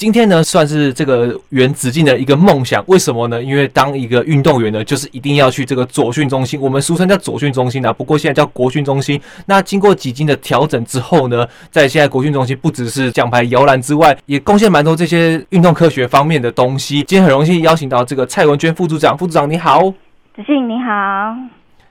今天呢，算是这个圆子敬的一个梦想。为什么呢？因为当一个运动员呢，就是一定要去这个左训中心，我们俗称叫左训中心啊。不过现在叫国训中心。那经过几经的调整之后呢，在现在国训中心不只是奖牌摇篮之外，也贡献蛮多这些运动科学方面的东西。今天很荣幸邀请到这个蔡文娟副组长，副组长你好。子敬你好。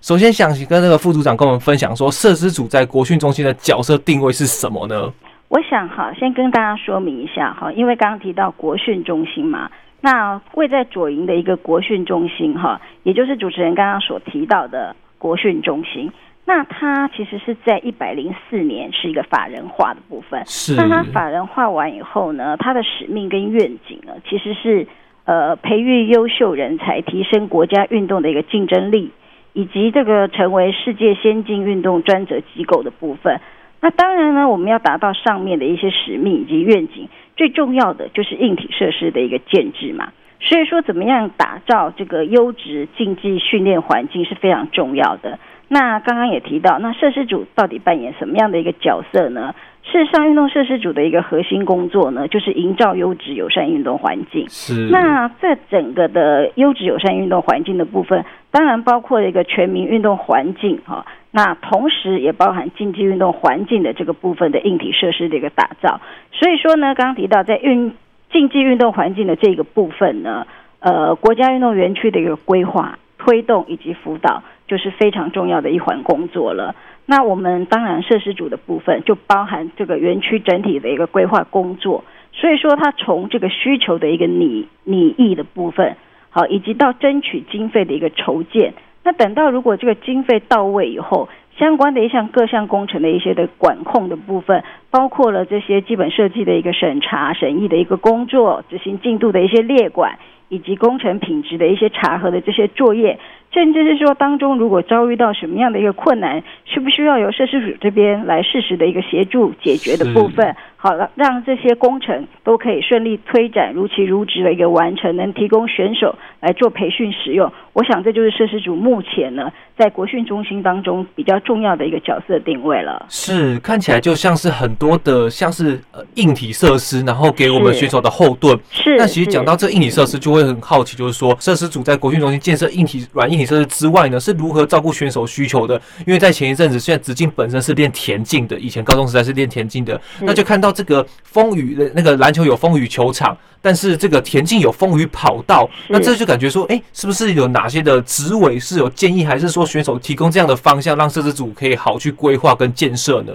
首先，想跟那个副组长跟我们分享说，设施组在国训中心的角色定位是什么呢？我想哈，先跟大家说明一下哈，因为刚刚提到国训中心嘛，那位在左营的一个国训中心哈，也就是主持人刚刚所提到的国训中心，那它其实是在一百零四年是一个法人化的部分。是。那它法人化完以后呢，它的使命跟愿景呢，其实是呃培育优秀人才，提升国家运动的一个竞争力。以及这个成为世界先进运动专责机构的部分，那当然呢，我们要达到上面的一些使命以及愿景，最重要的就是硬体设施的一个建制嘛。所以说，怎么样打造这个优质竞技训练环境是非常重要的。那刚刚也提到，那设施组到底扮演什么样的一个角色呢？事实上，运动设施组的一个核心工作呢，就是营造优质友善运动环境。是。那在整个的优质友善运动环境的部分，当然包括一个全民运动环境哈。那同时也包含竞技运动环境的这个部分的硬体设施的一个打造。所以说呢，刚刚提到在运竞技运动环境的这个部分呢，呃，国家运动园区的一个规划、推动以及辅导，就是非常重要的一环工作了。那我们当然设施组的部分就包含这个园区整体的一个规划工作，所以说它从这个需求的一个拟拟议的部分，好，以及到争取经费的一个筹建，那等到如果这个经费到位以后，相关的一项各项工程的一些的管控的部分，包括了这些基本设计的一个审查审议的一个工作，执行进度的一些列管，以及工程品质的一些查核的这些作业。甚至是说，当中如果遭遇到什么样的一个困难，需不需要由设施署这边来适时的一个协助解决的部分？好了，让这些工程都可以顺利推展，如期如职的一个完成，能提供选手来做培训使用。我想这就是设施组目前呢，在国训中心当中比较重要的一个角色定位了。是，看起来就像是很多的像是呃硬体设施，然后给我们选手的后盾。是。那其实讲到这硬体设施，就会很好奇，就是说设施组在国训中心建设硬体软硬体设施之外呢，是如何照顾选手需求的？因为在前一阵子，现在直径本身是练田径的，以前高中时代是练田径的，那就看到。这个风雨的那个篮球有风雨球场，但是这个田径有风雨跑道，那这就感觉说，哎，是不是有哪些的职委是有建议，还是说选手提供这样的方向，让设置组可以好去规划跟建设呢？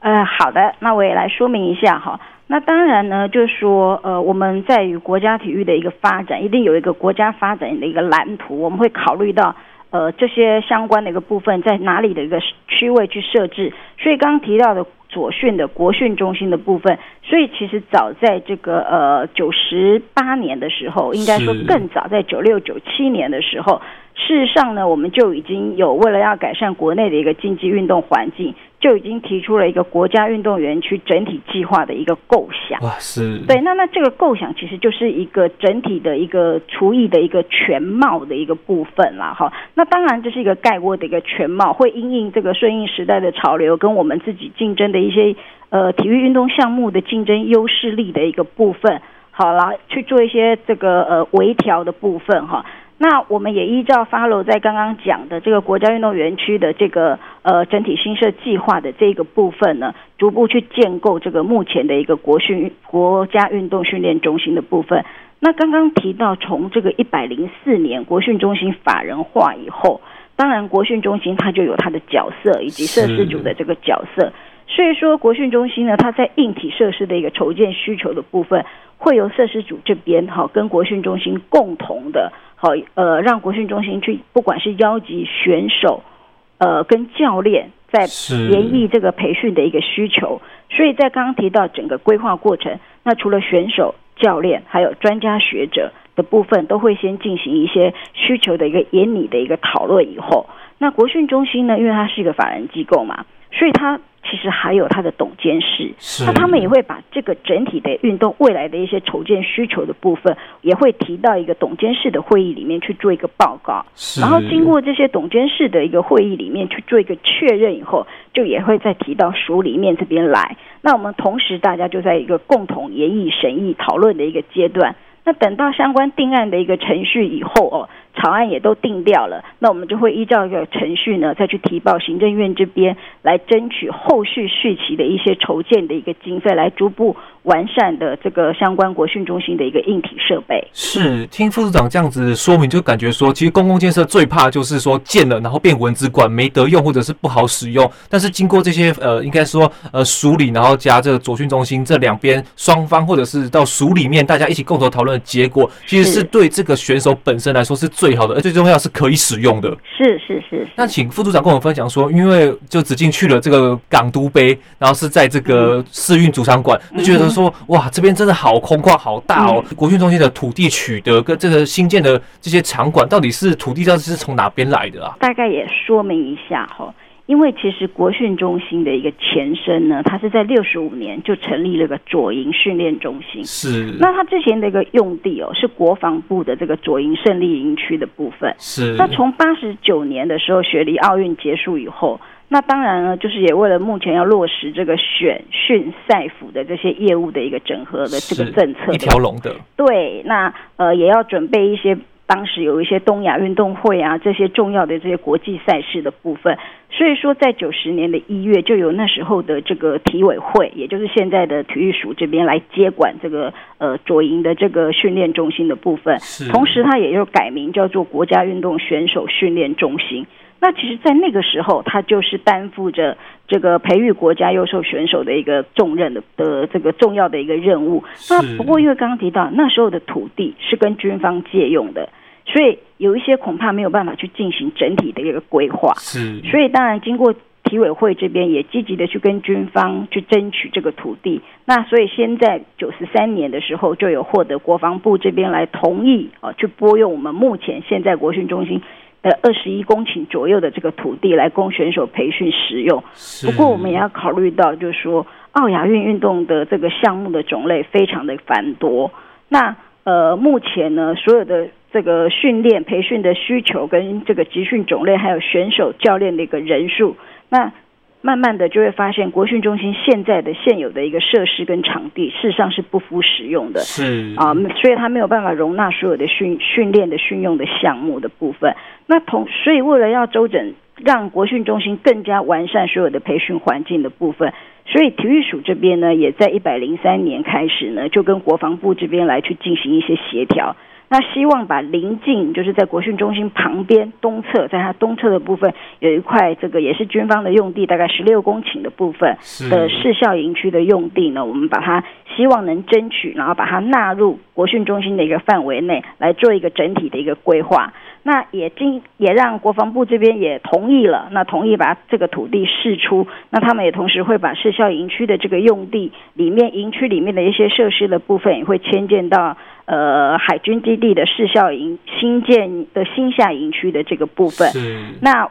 呃，好的，那我也来说明一下哈。那当然呢，就是说，呃，我们在于国家体育的一个发展，一定有一个国家发展的一个蓝图，我们会考虑到。呃，这些相关的一个部分在哪里的一个区位去设置？所以刚刚提到的左训的国训中心的部分，所以其实早在这个呃九十八年的时候，应该说更早在九六九七年的时候。事实上呢，我们就已经有为了要改善国内的一个竞技运动环境，就已经提出了一个国家运动员区整体计划的一个构想。哇，是。对，那那这个构想其实就是一个整体的一个厨艺的一个全貌的一个部分啦。哈，那当然这是一个概括的一个全貌，会因应这个顺应时代的潮流，跟我们自己竞争的一些呃体育运动项目的竞争优势力的一个部分，好啦，去做一些这个呃微调的部分哈。那我们也依照 follow 在刚刚讲的这个国家运动园区的这个呃整体新设计划的这个部分呢，逐步去建构这个目前的一个国训国家运动训练中心的部分。那刚刚提到从这个一百零四年国训中心法人化以后，当然国训中心它就有它的角色以及设施组的这个角色。所以说国训中心呢，它在硬体设施的一个筹建需求的部分，会由设施组这边哈跟国训中心共同的。好，呃，让国训中心去，不管是邀集选手，呃，跟教练在研议这个培训的一个需求。所以在刚刚提到整个规划过程，那除了选手、教练，还有专家学者的部分，都会先进行一些需求的一个研拟的一个讨论以后，那国训中心呢，因为它是一个法人机构嘛，所以他。其实还有他的董监事，是那他们也会把这个整体的运动未来的一些筹建需求的部分，也会提到一个董监事的会议里面去做一个报告，然后经过这些董监事的一个会议里面去做一个确认以后，就也会再提到署里面这边来。那我们同时大家就在一个共同研议审议讨论的一个阶段。那等到相关定案的一个程序以后哦，草案也都定掉了，那我们就会依照一个程序呢，再去提报行政院这边来争取后续续期的一些筹建的一个经费，来逐步完善的这个相关国训中心的一个硬体设备。是听副组长这样子说明，就感觉说，其实公共建设最怕就是说建了，然后变文字馆没得用，或者是不好使用。但是经过这些呃，应该说呃署理，然后加这个左训中心这两边双方，或者是到署里面大家一起共同讨论的结果，其实是对这个选手本身来说是最好的，而最重要是可以使用的。是是是。那请副组长跟我们分享说，因为就只进去了这个港都杯，然后是在这个世运主场馆，就觉得。说哇，这边真的好空旷，好大哦！国训中心的土地取得跟这个新建的这些场馆，到底是土地到底是从哪边来的啊？大概也说明一下哈，因为其实国训中心的一个前身呢，它是在六十五年就成立了个左营训练中心。是。那它之前的一个用地哦，是国防部的这个左营胜利营区的部分。是。那从八十九年的时候，雪梨奥运结束以后。那当然呢，就是也为了目前要落实这个选训赛辅的这些业务的一个整合的这个政策，一条龙的。对，那呃也要准备一些当时有一些东亚运动会啊这些重要的这些国际赛事的部分，所以说在九十年的一月就有那时候的这个体委会，也就是现在的体育署这边来接管这个呃卓营的这个训练中心的部分，同时它也就改名叫做国家运动选手训练中心。那其实，在那个时候，他就是担负着这个培育国家优秀选手的一个重任的的这个重要的一个任务。那不过，因为刚刚提到那时候的土地是跟军方借用的，所以有一些恐怕没有办法去进行整体的一个规划。是，所以当然经过体委会这边也积极的去跟军方去争取这个土地。那所以先在九十三年的时候，就有获得国防部这边来同意啊，去拨用我们目前现在国训中心。呃，二十一公顷左右的这个土地来供选手培训使用。不过，我们也要考虑到，就是说，奥亚运运动的这个项目的种类非常的繁多。那呃，目前呢，所有的这个训练培训的需求跟这个集训种类，还有选手教练的一个人数，那。慢慢的就会发现，国训中心现在的现有的一个设施跟场地，事实上是不敷使用的。是啊，所以它没有办法容纳所有的训训练的训用的项目的部分。那同所以为了要周整，让国训中心更加完善所有的培训环境的部分，所以体育署这边呢，也在一百零三年开始呢，就跟国防部这边来去进行一些协调。那希望把临近，就是在国训中心旁边东侧，在它东侧的部分有一块这个也是军方的用地，大概十六公顷的部分的市校营区的用地呢，我们把它希望能争取，然后把它纳入国训中心的一个范围内来做一个整体的一个规划。那也经也让国防部这边也同意了，那同意把这个土地释出，那他们也同时会把市校营区的这个用地里面营区里面的一些设施的部分也会迁建到呃海军基地的试校营新建的新下营区的这个部分。那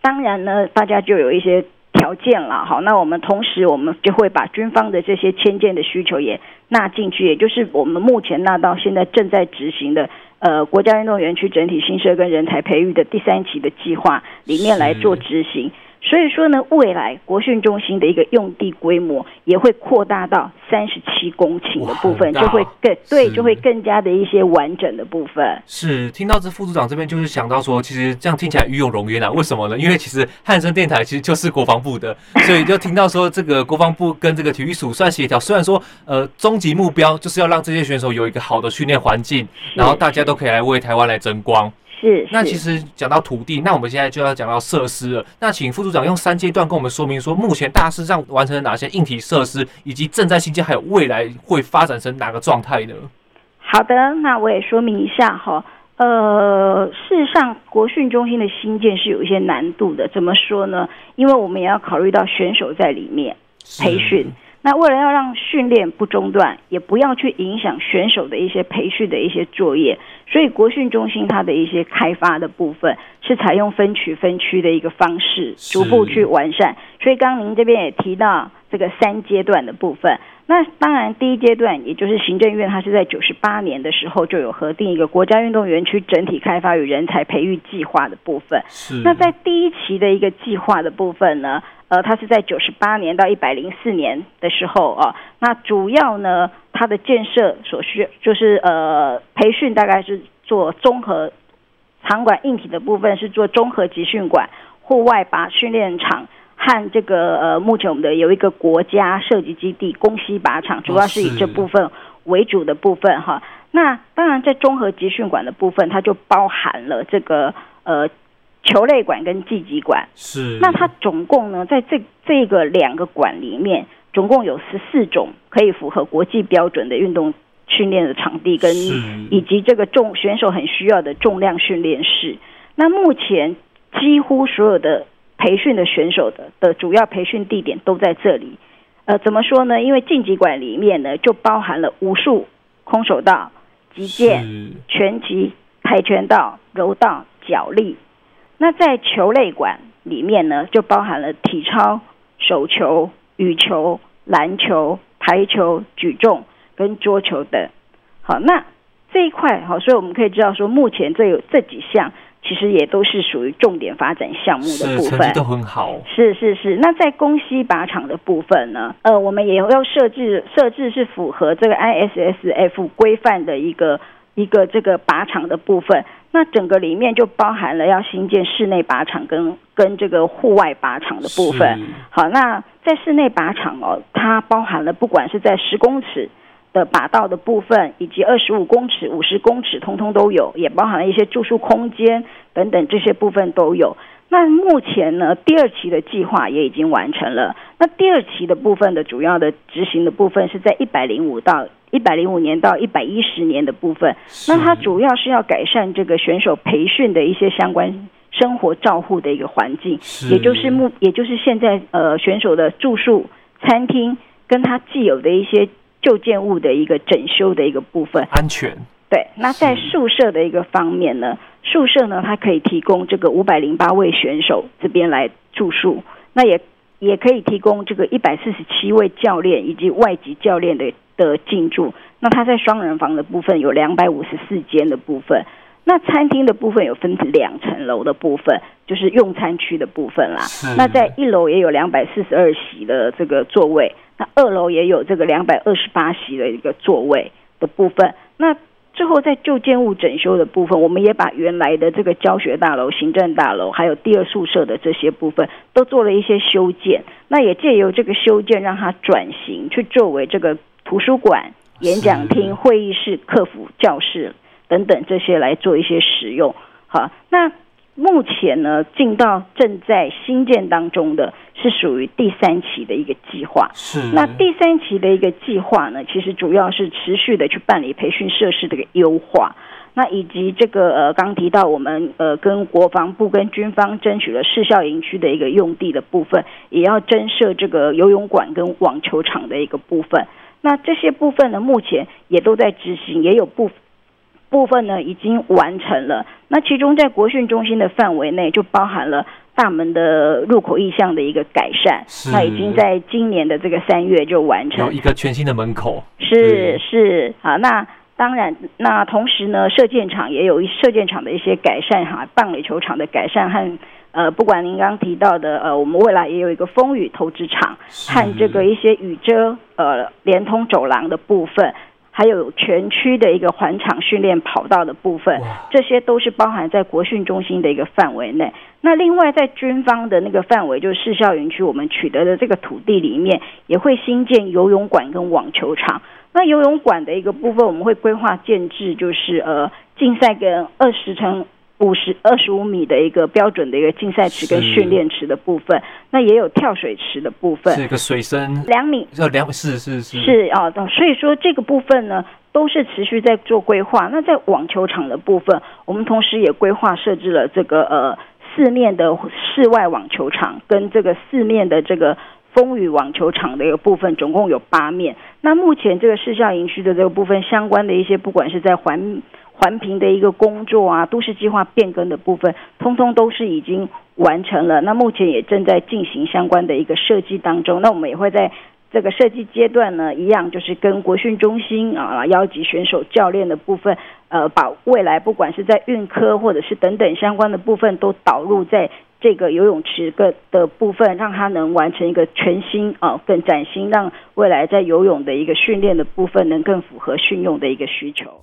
当然呢，大家就有一些条件了，好，那我们同时我们就会把军方的这些迁建的需求也纳进去，也就是我们目前纳到现在正在执行的。呃，国家运动园区整体新设跟人才培育的第三期的计划里面来做执行。所以说呢，未来国训中心的一个用地规模也会扩大到三十七公顷的部分，就会更对，就会更加的一些完整的部分。是听到这副组长这边就是想到说，其实这样听起来与有荣焉啊。为什么呢？因为其实汉声电台其实就是国防部的，所以就听到说这个国防部跟这个体育署算协调。虽然说呃，终极目标就是要让这些选手有一个好的训练环境，然后大家都可以来为台湾来争光。是，那其实讲到土地，那我们现在就要讲到设施了。那请副组长用三阶段跟我们说明说，目前大致上完成了哪些硬体设施，以及正在新建，还有未来会发展成哪个状态呢？好的，那我也说明一下哈。呃，事实上，国训中心的新建是有一些难度的。怎么说呢？因为我们也要考虑到选手在里面培训。那为了要让训练不中断，也不要去影响选手的一些培训的一些作业，所以国训中心它的一些开发的部分是采用分区分区的一个方式，逐步去完善。所以刚刚您这边也提到这个三阶段的部分。那当然，第一阶段也就是行政院，它是在九十八年的时候就有核定一个国家运动园区整体开发与人才培育计划的部分。是。那在第一期的一个计划的部分呢，呃，它是在九十八年到一百零四年的时候啊，那主要呢，它的建设所需就是呃培训，大概是做综合场馆硬体的部分是做综合集训馆、户外靶训练场。和这个呃，目前我们的有一个国家射击基地宫西靶场，主要是以这部分为主的部分哈。那当然，在综合集训馆的部分，它就包含了这个呃球类馆跟竞技馆。是。那它总共呢，在这这个两个馆里面，总共有十四种可以符合国际标准的运动训练的场地，跟以及这个重选手很需要的重量训练室。那目前几乎所有的。培训的选手的的主要培训地点都在这里，呃，怎么说呢？因为竞技馆里面呢，就包含了武术、空手道、击剑、拳击、跆拳道、柔道、脚力。那在球类馆里面呢，就包含了体操、手球、羽球、篮球、排球、举重跟桌球等。好，那这一块好，所以我们可以知道说，目前这有这几项。其实也都是属于重点发展项目的部分，都很好。是是是。那在宫西靶场的部分呢？呃，我们也要设置设置是符合这个 ISSF 规范的一个一个这个靶场的部分。那整个里面就包含了要新建室内靶场跟跟这个户外靶场的部分。好，那在室内靶场哦，它包含了不管是在十公尺。的把道的部分，以及二十五公尺、五十公尺，通通都有，也包含了一些住宿空间等等这些部分都有。那目前呢，第二期的计划也已经完成了。那第二期的部分的主要的执行的部分是在一百零五到一百零五年到一百一十年的部分。那它主要是要改善这个选手培训的一些相关生活照护的一个环境，也就是目，也就是现在呃选手的住宿、餐厅跟他既有的一些。旧建物的一个整修的一个部分，安全。对，那在宿舍的一个方面呢，宿舍呢，它可以提供这个五百零八位选手这边来住宿，那也也可以提供这个一百四十七位教练以及外籍教练的的进驻。那它在双人房的部分有两百五十四间的部分，那餐厅的部分有分两层楼的部分，就是用餐区的部分啦。那在一楼也有两百四十二席的这个座位。那二楼也有这个两百二十八席的一个座位的部分。那最后在旧建物整修的部分，我们也把原来的这个教学大楼、行政大楼，还有第二宿舍的这些部分，都做了一些修建。那也借由这个修建，让它转型去作为这个图书馆、演讲厅、会议室、客服教室等等这些来做一些使用。好，那。目前呢，进到正在新建当中的是属于第三期的一个计划。是。那第三期的一个计划呢，其实主要是持续的去办理培训设施的一个优化。那以及这个呃，刚提到我们呃，跟国防部跟军方争取了市校营区的一个用地的部分，也要增设这个游泳馆跟网球场的一个部分。那这些部分呢，目前也都在执行，也有部。部分呢已经完成了，那其中在国训中心的范围内就包含了大门的入口意向的一个改善，那已经在今年的这个三月就完成，有一个全新的门口，是是。啊，那当然，那同时呢，射箭场也有一射箭场的一些改善哈，棒垒球场的改善和呃，不管您刚刚提到的呃，我们未来也有一个风雨投掷场和这个一些雨遮呃连通走廊的部分。还有全区的一个环场训练跑道的部分，这些都是包含在国训中心的一个范围内。那另外在军方的那个范围，就是市校园区，我们取得的这个土地里面，也会新建游泳馆跟网球场。那游泳馆的一个部分，我们会规划建制，就是呃竞赛跟二十乘。五十二十五米的一个标准的一个竞赛池跟训练池的部分，那也有跳水池的部分，这个水深。两米，呃两是是是。是啊，所以说这个部分呢都是持续在做规划。那在网球场的部分，我们同时也规划设置了这个呃四面的室外网球场跟这个四面的这个风雨网球场的一个部分，总共有八面。那目前这个市校营区的这个部分相关的一些，不管是在环环评的一个工作啊，都市计划变更的部分，通通都是已经完成了。那目前也正在进行相关的一个设计当中。那我们也会在。这个设计阶段呢，一样就是跟国训中心啊，邀集选手、教练的部分，呃，把未来不管是在运科或者是等等相关的部分，都导入在这个游泳池个的部分，让它能完成一个全新啊，更崭新，让未来在游泳的一个训练的部分，能更符合训用的一个需求。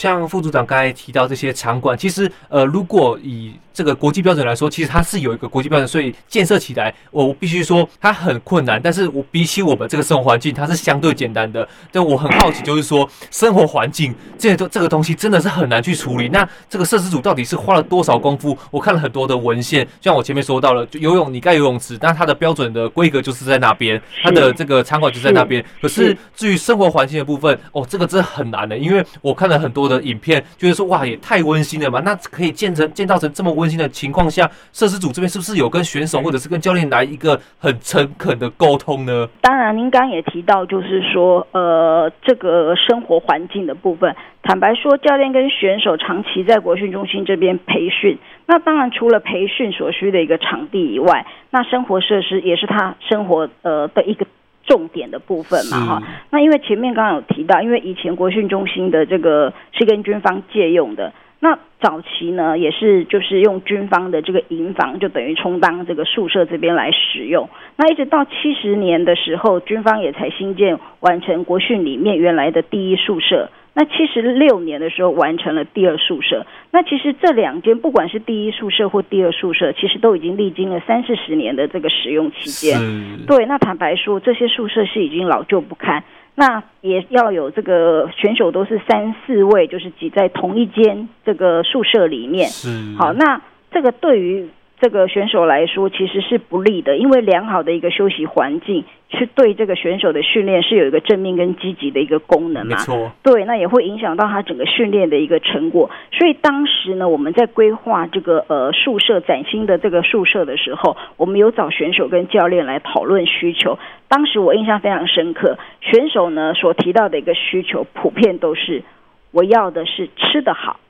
像副组长刚才提到这些场馆，其实呃，如果以这个国际标准来说，其实它是有一个国际标准，所以建设起来，我必须说它很困难。但是我比起我们这个生活环境，它是相对简单的。但我很好奇，就是说生活环境这个这个东西真的是很难去处理。那这个设施组到底是花了多少功夫？我看了很多的文献，像我前面说到了，就游泳你盖游泳池，那它的标准的规格就是在那边，它的这个场馆就在那边。可是至于生活环境的部分，哦，这个真的很难的，因为我看了很多的影片，就是说哇，也太温馨了嘛，那可以建成建造成这么温馨的情况下，设施组这边是不是有跟选手或者是跟教练来一个很诚恳的沟通呢？当然，您刚刚也提到，就是说，呃，这个生活环境的部分，坦白说，教练跟选手长期在国训中心这边培训，那当然除了培训所需的一个场地以外，那生活设施也是他生活呃的一个重点的部分嘛，哈。那因为前面刚刚有提到，因为以前国训中心的这个是跟军方借用的。那早期呢，也是就是用军方的这个营房，就等于充当这个宿舍这边来使用。那一直到七十年的时候，军方也才新建完成国训里面原来的第一宿舍。那七十六年的时候完成了第二宿舍。那其实这两间不管是第一宿舍或第二宿舍，其实都已经历经了三四十年的这个使用期间。对，那坦白说，这些宿舍是已经老旧不堪。那也要有这个选手都是三四位，就是挤在同一间这个宿舍里面。是。好，那这个对于这个选手来说其实是不利的，因为良好的一个休息环境是对这个选手的训练是有一个正面跟积极的一个功能嘛。没错。对，那也会影响到他整个训练的一个成果。所以当时呢，我们在规划这个呃宿舍崭新的这个宿舍的时候，我们有找选手跟教练来讨论需求。当时我印象非常深刻，选手呢所提到的一个需求，普遍都是我要的是吃得好。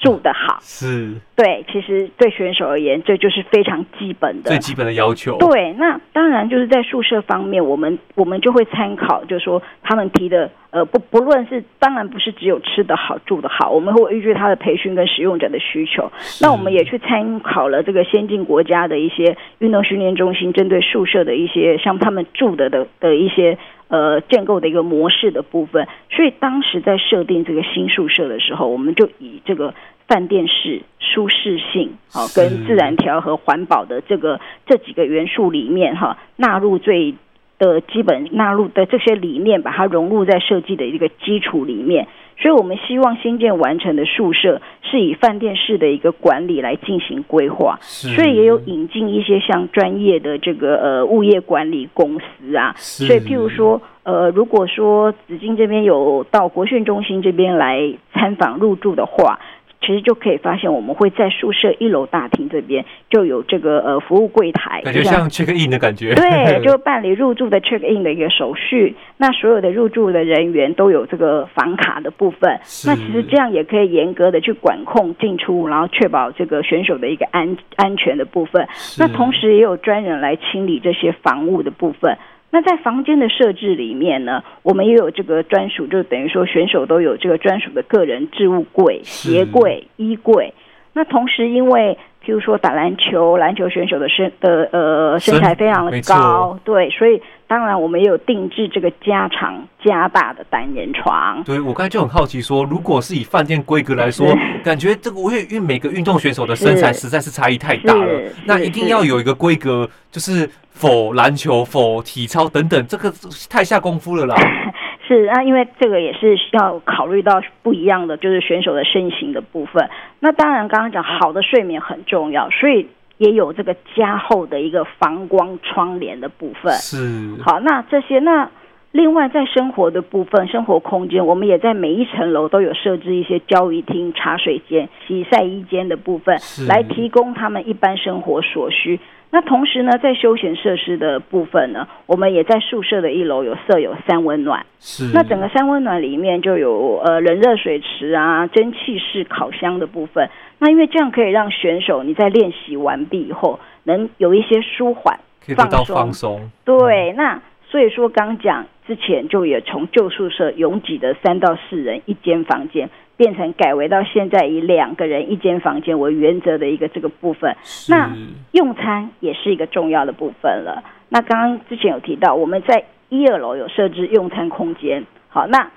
住得好是，对，其实对选手而言，这就是非常基本的最基本的要求。对，那当然就是在宿舍方面，我们我们就会参考，就是说他们提的，呃，不不论是当然不是只有吃得好住得好，我们会依据他的培训跟使用者的需求。那我们也去参考了这个先进国家的一些运动训练中心针对宿舍的一些像他们住的的的一些。呃，建构的一个模式的部分，所以当时在设定这个新宿舍的时候，我们就以这个饭店式舒适性，好跟自然调和环保的这个这几个元素里面哈，纳入最的基本纳入的这些理念，把它融入在设计的一个基础里面。所以我们希望新建完成的宿舍是以饭店式的一个管理来进行规划，所以也有引进一些像专业的这个呃物业管理公司啊。所以譬如说，呃，如果说紫金这边有到国训中心这边来参访入住的话。其实就可以发现，我们会在宿舍一楼大厅这边就有这个呃服务柜台，感觉像 check in 的感觉。对，就办理入住的 check in 的一个手续。那所有的入住的人员都有这个房卡的部分。那其实这样也可以严格的去管控进出，然后确保这个选手的一个安安全的部分。那同时也有专人来清理这些房屋的部分。那在房间的设置里面呢，我们也有这个专属，就等于说选手都有这个专属的个人置物柜、鞋柜、衣柜。那同时，因为譬如说打篮球，篮球选手的身的呃身材非常的高，对，所以当然我们也有定制这个加长加大的单人床。对，我刚才就很好奇说，如果是以饭店规格来说，感觉这个我也因为每个运动选手的身材实在是差异太大了，那一定要有一个规格，就是。否篮球、否体操等等，这个太下功夫了啦。是啊，因为这个也是需要考虑到不一样的，就是选手的身形的部分。那当然，刚刚讲好的睡眠很重要，所以也有这个加厚的一个防光窗帘的部分。是。好，那这些那另外在生活的部分，生活空间，我们也在每一层楼都有设置一些交易厅、茶水间、洗晒衣间的部分，来提供他们一般生活所需。那同时呢，在休闲设施的部分呢，我们也在宿舍的一楼有设有三温暖。是。那整个三温暖里面就有呃冷热水池啊、蒸汽式烤箱的部分。那因为这样可以让选手你在练习完毕以后，能有一些舒缓、放松。放松。对，那所以说刚讲之前就也从旧宿舍拥挤的三到四人一间房间。变成改为到现在以两个人一间房间为原则的一个这个部分，那用餐也是一个重要的部分了。那刚刚之前有提到，我们在一二楼有设置用餐空间，好，那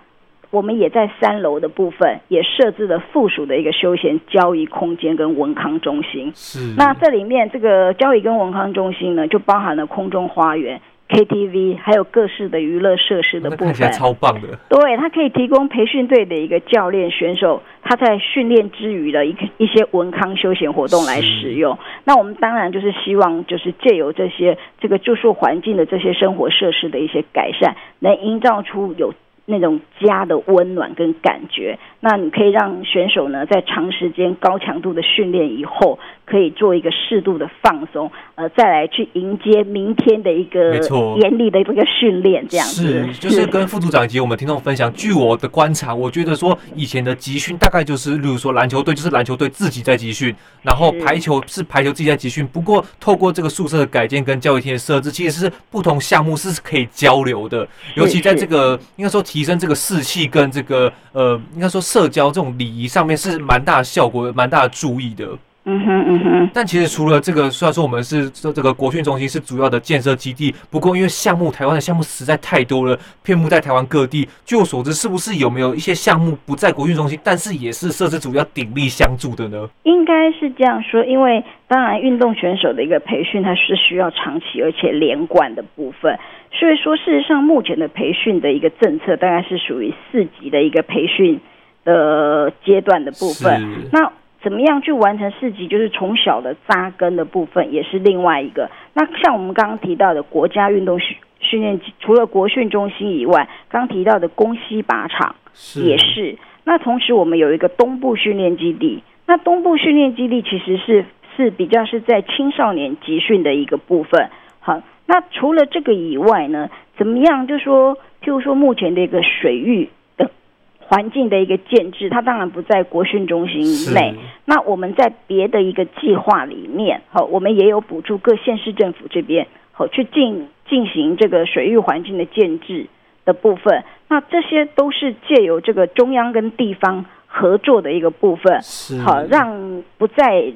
我们也在三楼的部分也设置了附属的一个休闲交易空间跟文康中心。是，那这里面这个交易跟文康中心呢，就包含了空中花园。KTV 还有各式的娱乐设施的部分，看起来超棒的。对，它可以提供培训队的一个教练选手，他在训练之余的一个一些文康休闲活动来使用。那我们当然就是希望，就是借由这些这个住宿环境的这些生活设施的一些改善，能营造出有。那种家的温暖跟感觉，那你可以让选手呢，在长时间高强度的训练以后，可以做一个适度的放松，呃，再来去迎接明天的一个严厉的这个训练，这样子是，就是跟副组长以及我们听众分享。据我的观察，我觉得说以前的集训大概就是，例如说篮球队就是篮球队自己在集训，然后排球是排球自己在集训。不过透过这个宿舍的改建跟教育厅的设置，其实是不同项目是可以交流的，尤其在这个应该说。提升这个士气跟这个呃，应该说社交这种礼仪上面是蛮大的效果，蛮大的注意的。嗯哼嗯哼。但其实除了这个，虽然说我们是这这个国训中心是主要的建设基地，不过因为项目台湾的项目实在太多了，遍布在台湾各地。据我所知，是不是有没有一些项目不在国训中心，但是也是设施组要鼎力相助的呢？应该是这样说，因为当然运动选手的一个培训，它是需要长期而且连贯的部分。所以说，事实上，目前的培训的一个政策，大概是属于四级的一个培训的阶段的部分。那怎么样去完成四级？就是从小的扎根的部分，也是另外一个。那像我们刚刚提到的国家运动训训练，除了国训中心以外，刚提到的公西靶场也是，是。那同时，我们有一个东部训练基地。那东部训练基地其实是是比较是在青少年集训的一个部分。好。那除了这个以外呢，怎么样？就说，譬如说，目前的一个水域的环境的一个建制，它当然不在国训中心以内。那我们在别的一个计划里面，好，我们也有补助各县市政府这边，好，去进进行这个水域环境的建制的部分。那这些都是借由这个中央跟地方合作的一个部分，好，让不在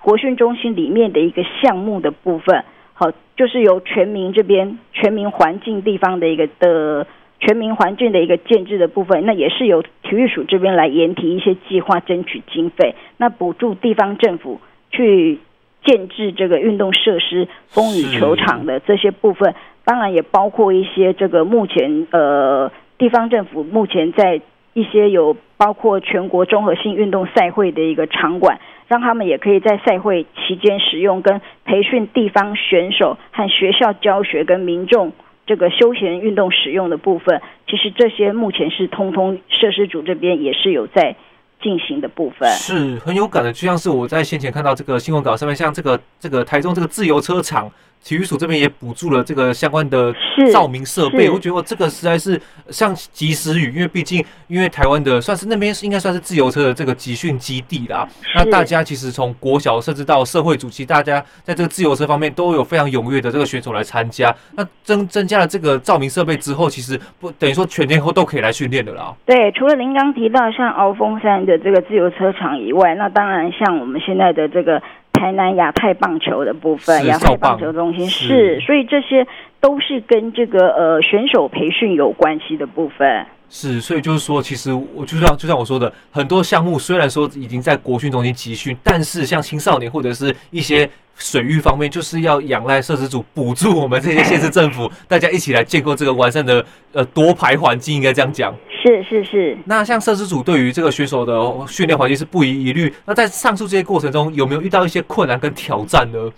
国训中心里面的一个项目的部分。好，就是由全民这边全民环境地方的一个的全民环境的一个建制的部分，那也是由体育署这边来研提一些计划，争取经费，那补助地方政府去建制这个运动设施、风雨球场的这些部分，当然也包括一些这个目前呃地方政府目前在一些有包括全国综合性运动赛会的一个场馆。让他们也可以在赛会期间使用，跟培训地方选手和学校教学跟民众这个休闲运动使用的部分，其实这些目前是通通设施组这边也是有在进行的部分，是很有感的，就像是我在先前看到这个新闻稿上面，像这个这个台中这个自由车场。体育署这边也补助了这个相关的照明设备，我觉得这个实在是像及时雨，因为毕竟因为台湾的算是那边是应该算是自由车的这个集训基地啦。那大家其实从国小甚至到社会主，席大家在这个自由车方面都有非常踊跃的这个选手来参加。那增增加了这个照明设备之后，其实不等于说全天候都可以来训练的啦。对，除了您刚提到像鳌峰山的这个自由车场以外，那当然像我们现在的这个。台南亚太棒球的部分，亚太棒球中心是，是，所以这些都是跟这个呃选手培训有关系的部分。是，所以就是说，其实我就像就像我说的，很多项目虽然说已经在国训中心集训，但是像青少年或者是一些水域方面，就是要仰赖设施组补助我们这些县市政府，大家一起来建构这个完善的呃多排环境，应该这样讲。是是是。那像设施组对于这个选手的训练环境是不遗余力，那在上述这些过程中，有没有遇到一些困难跟挑战呢？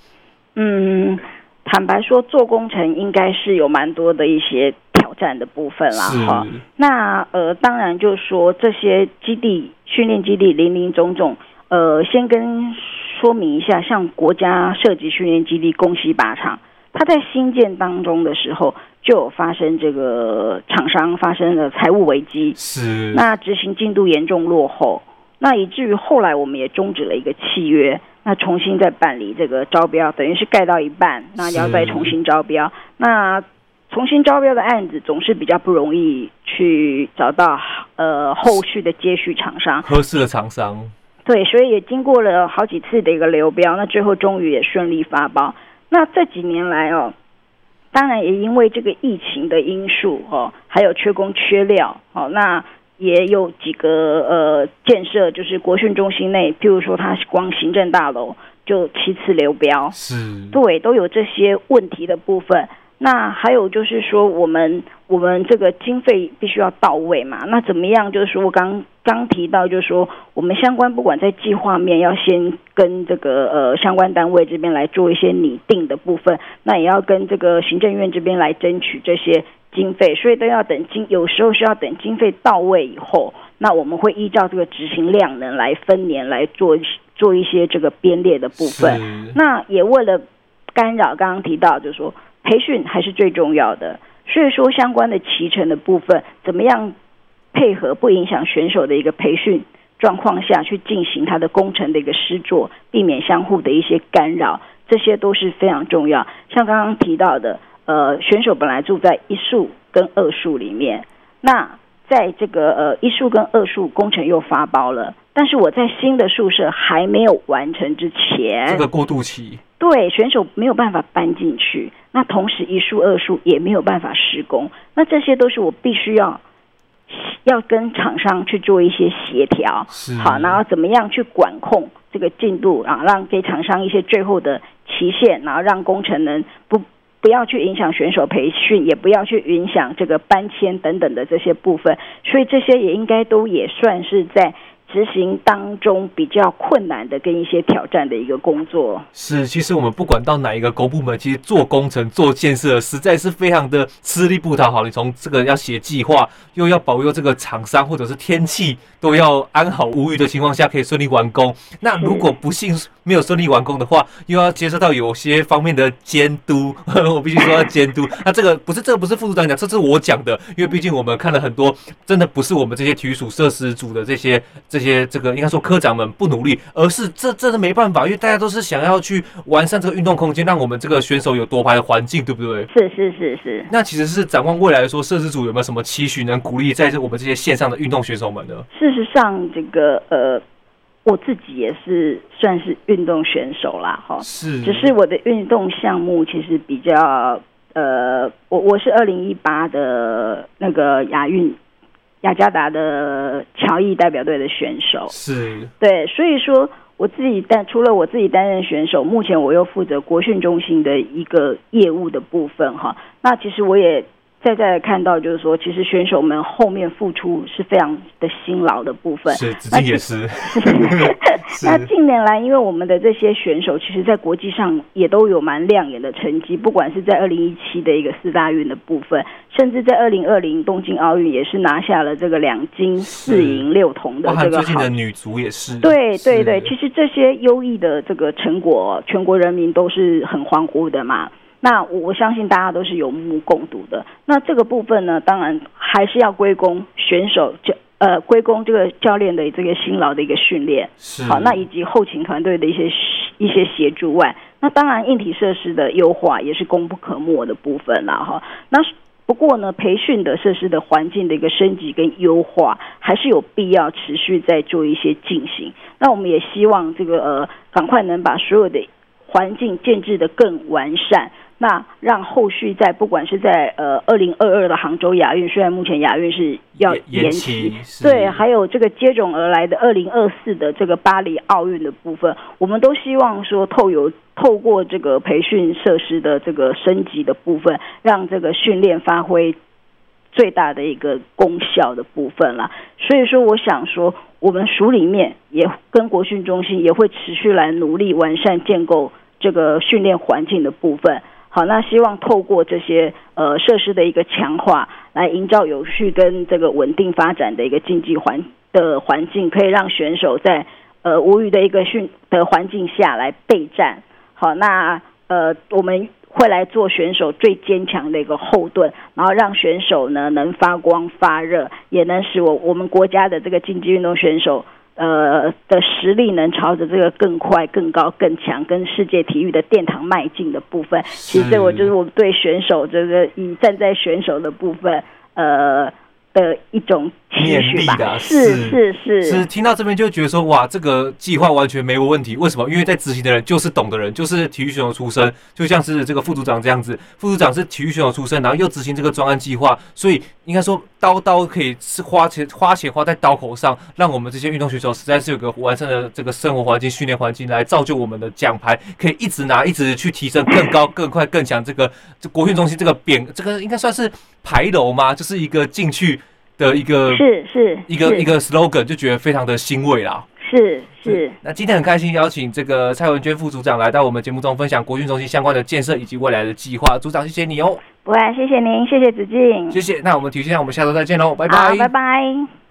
嗯，坦白说，做工程应该是有蛮多的一些。挑挑战的部分啦，哈。那呃，当然就是说这些基地训练基地林林总总，呃，先跟说明一下，像国家射击训练基地宫西靶场，它在新建当中的时候就有发生这个厂商发生了财务危机，是那执行进度严重落后，那以至于后来我们也终止了一个契约。那重新再办理这个招标，等于是盖到一半，那要再重新招标。那重新招标的案子总是比较不容易去找到呃后续的接续厂商，合适的厂商。对，所以也经过了好几次的一个流标，那最后终于也顺利发包。那这几年来哦，当然也因为这个疫情的因素哦，还有缺工缺料哦，那。也有几个呃建设，就是国训中心内，譬如说它光行政大楼就七次流标，是，对，都有这些问题的部分。那还有就是说，我们我们这个经费必须要到位嘛？那怎么样？就是说我刚刚提到，就是说我们相关不管在计划面，要先跟这个呃相关单位这边来做一些拟定的部分，那也要跟这个行政院这边来争取这些。经费，所以都要等经，有时候需要等经费到位以后，那我们会依照这个执行量能来分年来做做一些这个编列的部分。那也为了干扰，刚刚提到就是说培训还是最重要的，所以说相关的期程的部分，怎么样配合不影响选手的一个培训状况下去进行他的工程的一个施作，避免相互的一些干扰，这些都是非常重要。像刚刚提到的。呃，选手本来住在一宿跟二宿里面，那在这个呃一宿跟二宿工程又发包了，但是我在新的宿舍还没有完成之前，这个过渡期，对选手没有办法搬进去，那同时一宿二宿也没有办法施工，那这些都是我必须要要跟厂商去做一些协调，是好，然后怎么样去管控这个进度啊，让给厂商一些最后的期限，然后让工程能不。不要去影响选手培训，也不要去影响这个搬迁等等的这些部分，所以这些也应该都也算是在。执行当中比较困难的跟一些挑战的一个工作是，其实我们不管到哪一个公部门，其实做工程、做建设，实在是非常的吃力不讨好。你从这个要写计划，又要保佑这个厂商或者是天气都要安好无虞的情况下，可以顺利完工。那如果不幸没有顺利完工的话，又要接受到有些方面的监督。我必须说要监督。那这个不是这个不是副组长讲，这是我讲的，因为毕竟我们看了很多，真的不是我们这些体育署设施组的这些这。这些这个应该说科长们不努力，而是这这是没办法，因为大家都是想要去完善这个运动空间，让我们这个选手有夺牌的环境，对不对？是是是是。那其实是展望未来说，摄制组有没有什么期许，能鼓励在这我们这些线上的运动选手们呢？事实上，这个呃，我自己也是算是运动选手啦，哈，是。只是我的运动项目其实比较呃，我我是二零一八的那个亚运。雅加达的乔裔代表队的选手是对，所以说我自己担除了我自己担任选手，目前我又负责国训中心的一个业务的部分哈。那其实我也。再再来看到，就是说，其实选手们后面付出是非常的辛劳的部分。是，自己也 是。那近年来，因为我们的这些选手，其实在国际上也都有蛮亮眼的成绩，不管是在二零一七的一个四大运的部分，甚至在二零二零东京奥运也是拿下了这个两金四银六铜的这个好。最近的女足也是。对对对，其实这些优异的这个成果，全国人民都是很欢呼的嘛。那我我相信大家都是有目共睹的。那这个部分呢，当然还是要归功选手教呃归功这个教练的这个辛劳的一个训练，好，那以及后勤团队的一些一些协助外，那当然硬体设施的优化也是功不可没的部分啦哈。那不过呢，培训的设施的环境的一个升级跟优化，还是有必要持续在做一些进行。那我们也希望这个呃赶快能把所有的环境建制的更完善。那让后续在不管是在呃二零二二的杭州亚运，虽然目前亚运是要延期，对，还有这个接踵而来的二零二四的这个巴黎奥运的部分，我们都希望说透有透过这个培训设施的这个升级的部分，让这个训练发挥最大的一个功效的部分啦。所以说，我想说，我们署里面也跟国训中心也会持续来努力完善建构这个训练环境的部分。好，那希望透过这些呃设施的一个强化，来营造有序跟这个稳定发展的一个竞技环的环境，可以让选手在呃无虞的一个训的环境下来备战。好，那呃我们会来做选手最坚强的一个后盾，然后让选手呢能发光发热，也能使我我们国家的这个竞技运动选手。呃的实力能朝着这个更快、更高、更强，跟世界体育的殿堂迈进的部分，其实我就是我对选手这个以站在选手的部分，呃的一种。勉励的，是是是，是听到这边就觉得说，哇，这个计划完全没有问题。为什么？因为在执行的人就是懂的人，就是体育选手出身，就像是这个副组长这样子。副组长是体育选手出身，然后又执行这个专案计划，所以应该说刀刀可以是花钱花钱花在刀口上，让我们这些运动选手实在是有个完善的这个生活环境、训练环境，来造就我们的奖牌可以一直拿，一直去提升更高、更快、更强。这个这国训中心这个匾，这个应该算是牌楼吗？就是一个进去。的一个是是一个一个 slogan，就觉得非常的欣慰啦。是是，那今天很开心邀请这个蔡文娟副组长来到我们节目中分享国训中心相关的建设以及未来的计划。组长，谢谢你哦。不会，谢谢您，谢谢子敬，谢谢。那我们体育线上，我们下周再见喽，拜拜，拜拜。